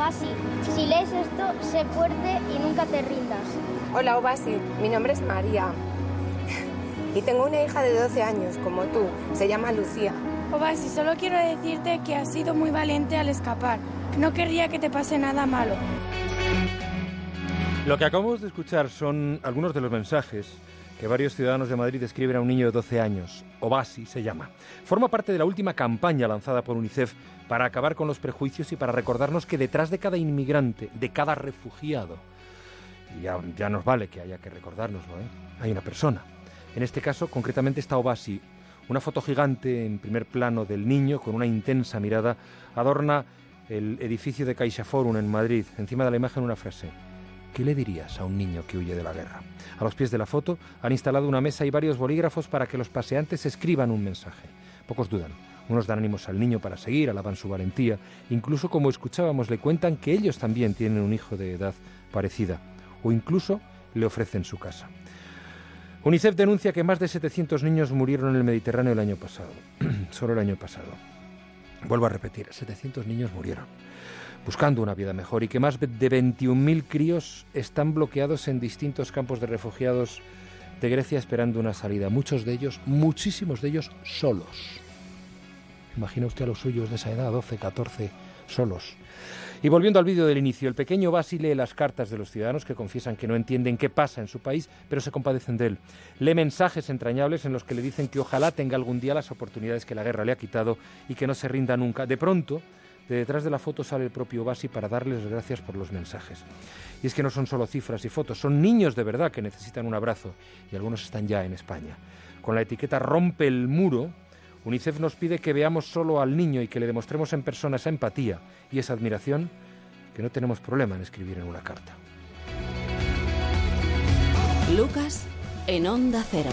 Obasi, si lees esto, sé fuerte y nunca te rindas. Hola Obasi, mi nombre es María. Y tengo una hija de 12 años, como tú. Se llama Lucía. Obasi, solo quiero decirte que has sido muy valiente al escapar. No querría que te pase nada malo. Lo que acabamos de escuchar son algunos de los mensajes que varios ciudadanos de Madrid escriben a un niño de 12 años. Obasi se llama. Forma parte de la última campaña lanzada por UNICEF para acabar con los prejuicios y para recordarnos que detrás de cada inmigrante, de cada refugiado, y ya, ya nos vale que haya que recordárnoslo, ¿eh? hay una persona. En este caso, concretamente, está Obasi. Una foto gigante en primer plano del niño con una intensa mirada adorna el edificio de CaixaForum en Madrid. Encima de la imagen una frase. ¿Qué le dirías a un niño que huye de la guerra? A los pies de la foto han instalado una mesa y varios bolígrafos para que los paseantes escriban un mensaje. Pocos dudan. Unos dan ánimos al niño para seguir, alaban su valentía. Incluso, como escuchábamos, le cuentan que ellos también tienen un hijo de edad parecida. O incluso le ofrecen su casa. UNICEF denuncia que más de 700 niños murieron en el Mediterráneo el año pasado. Solo el año pasado. Vuelvo a repetir, 700 niños murieron buscando una vida mejor y que más de 21.000 críos están bloqueados en distintos campos de refugiados de Grecia esperando una salida. Muchos de ellos, muchísimos de ellos, solos. Imagina usted a los suyos de esa edad, 12, 14, solos. Y volviendo al vídeo del inicio, el pequeño Basi lee las cartas de los ciudadanos que confiesan que no entienden qué pasa en su país, pero se compadecen de él. Lee mensajes entrañables en los que le dicen que ojalá tenga algún día las oportunidades que la guerra le ha quitado y que no se rinda nunca. De pronto, de detrás de la foto sale el propio Basi para darles gracias por los mensajes. Y es que no son solo cifras y fotos, son niños de verdad que necesitan un abrazo y algunos están ya en España. Con la etiqueta Rompe el muro, UNICEF nos pide que veamos solo al niño y que le demostremos en persona esa empatía y esa admiración que no tenemos problema en escribir en una carta. Lucas en Onda Cero.